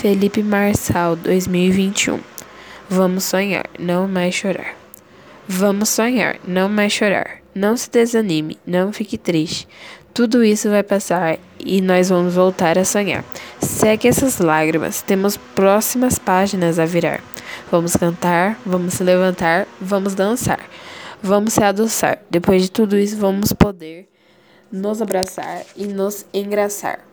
Felipe Marçal, 2021. Vamos sonhar, não mais chorar. Vamos sonhar, não mais chorar. Não se desanime, não fique triste. Tudo isso vai passar e nós vamos voltar a sonhar. Segue essas lágrimas, temos próximas páginas a virar. Vamos cantar, vamos se levantar, vamos dançar, vamos se adoçar. Depois de tudo isso, vamos poder nos abraçar e nos engraçar.